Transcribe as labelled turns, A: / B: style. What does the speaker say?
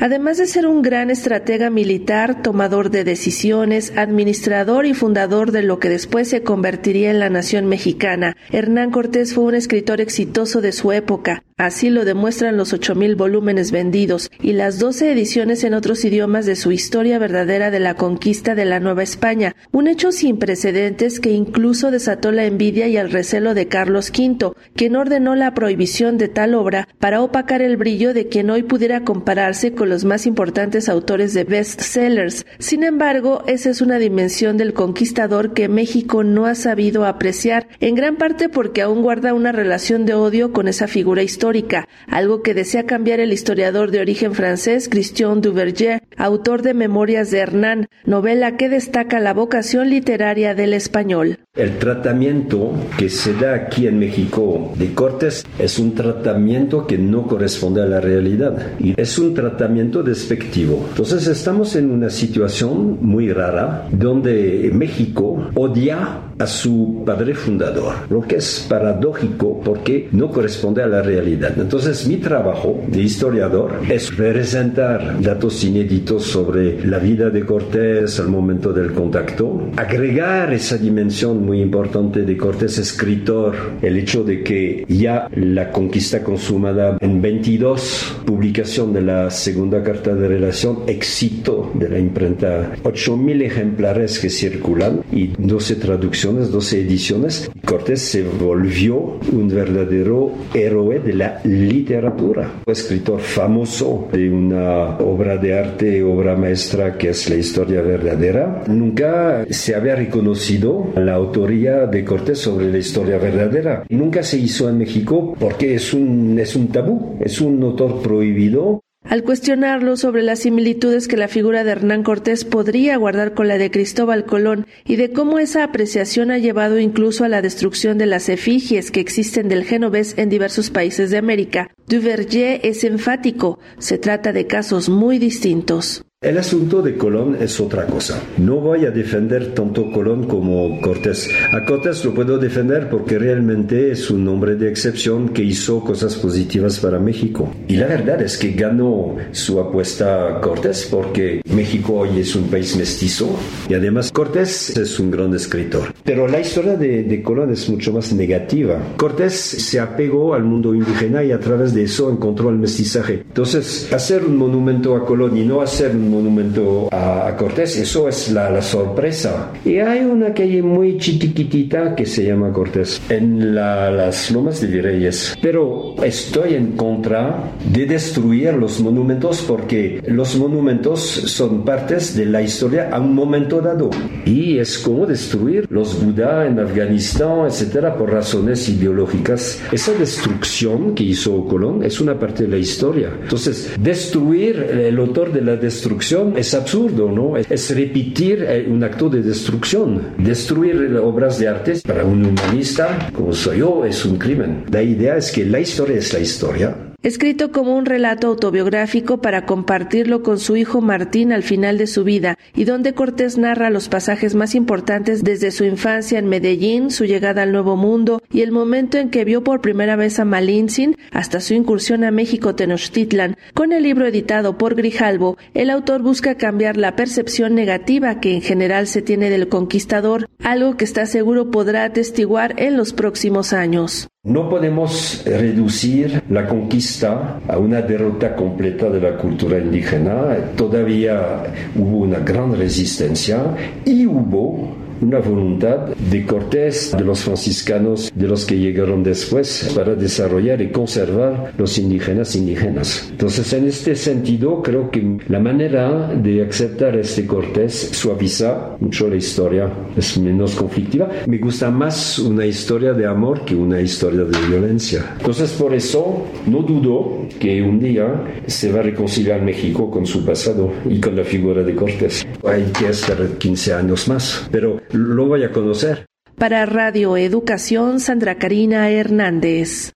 A: Además de ser un gran estratega militar, tomador de decisiones, administrador y fundador de lo que después se convertiría en la nación mexicana, Hernán Cortés fue un escritor exitoso de su época. Así lo demuestran los 8.000 volúmenes vendidos y las 12 ediciones en otros idiomas de su historia verdadera de la conquista de la Nueva España, un hecho sin precedentes que incluso desató la envidia y el recelo de Carlos V, quien ordenó la prohibición de tal obra para opacar el brillo de quien hoy pudiera compararse con los más importantes autores de bestsellers. Sin embargo, esa es una dimensión del conquistador que México no ha sabido apreciar, en gran parte porque aún guarda una relación de odio con esa figura histórica algo que desea cambiar el historiador de origen francés Christian Duverger, autor de Memorias de Hernán, novela que destaca la vocación literaria del español.
B: El tratamiento que se da aquí en México de Cortés es un tratamiento que no corresponde a la realidad y es un tratamiento despectivo. Entonces estamos en una situación muy rara donde México odia a su padre fundador, lo que es paradójico porque no corresponde a la realidad. Entonces mi trabajo de historiador es presentar datos inéditos sobre la vida de Cortés al momento del contacto, agregar esa dimensión muy importante de Cortés escritor, el hecho de que ya la conquista consumada en 22 publicación de la segunda carta de relación, éxito de la imprenta, 8.000 ejemplares que circulan y 12 traducciones, 12 ediciones. Cortés se volvió un verdadero héroe de la literatura, escritor famoso de una obra de arte, obra maestra que es la historia verdadera. Nunca se había reconocido la autoridad de Cortés sobre la historia verdadera. Nunca se hizo en México porque es un, es un tabú, es un autor
A: Al cuestionarlo sobre las similitudes que la figura de Hernán Cortés podría guardar con la de Cristóbal Colón y de cómo esa apreciación ha llevado incluso a la destrucción de las efigies que existen del genovés en diversos países de América, Duverger es enfático, se trata de casos muy distintos.
B: El asunto de Colón es otra cosa. No voy a defender tanto Colón como Cortés. A Cortés lo puedo defender porque realmente es un hombre de excepción que hizo cosas positivas para México. Y la verdad es que ganó su apuesta Cortés porque México hoy es un país mestizo y además Cortés es un gran escritor. Pero la historia de, de Colón es mucho más negativa. Cortés se apegó al mundo indígena y a través de eso encontró el mestizaje. Entonces, hacer un monumento a Colón y no hacer un monumento a, Cortés, eso es la, sorpresa. Y hay una calle muy chiquitita que se llama Cortés, en las lomas de Virreyes. Pero estoy en contra de destruir los monumentos porque los monumentos son partes de la historia a un momento dado. Y es como destruir los Buda en Afganistán, etcétera, por razones ideológicas. Esa destrucción que hizo Colón es una parte de la historia. Entonces, destruir el autor de la destrucción es absurdo, ¿no? Es repetir eh, un acto de destrucción. Destruir obras de arte para un humanista como soy yo es un crimen. La idea es que la historia es la historia
A: escrito como un relato autobiográfico para compartirlo con su hijo Martín al final de su vida, y donde Cortés narra los pasajes más importantes desde su infancia en Medellín, su llegada al Nuevo Mundo y el momento en que vio por primera vez a Malintzin hasta su incursión a México Tenochtitlan. Con el libro editado por Grijalbo, el autor busca cambiar la percepción negativa que en general se tiene del conquistador, algo que está seguro podrá atestiguar en los próximos años.
B: No podemos reducir la conquista a una derrota completa de la cultura indígena. Todavía hubo una gran resistencia y hubo una voluntad de Cortés, de los franciscanos, de los que llegaron después, para desarrollar y conservar los indígenas indígenas. Entonces, en este sentido, creo que la manera de aceptar este Cortés suaviza mucho la historia, es menos conflictiva. Me gusta más una historia de amor que una historia de violencia. Entonces, por eso, no dudo que un día se va a reconciliar México con su pasado y con la figura de Cortés. Hay que estar 15 años más, pero lo voy a conocer.
A: Para Radio Educación, Sandra Karina Hernández.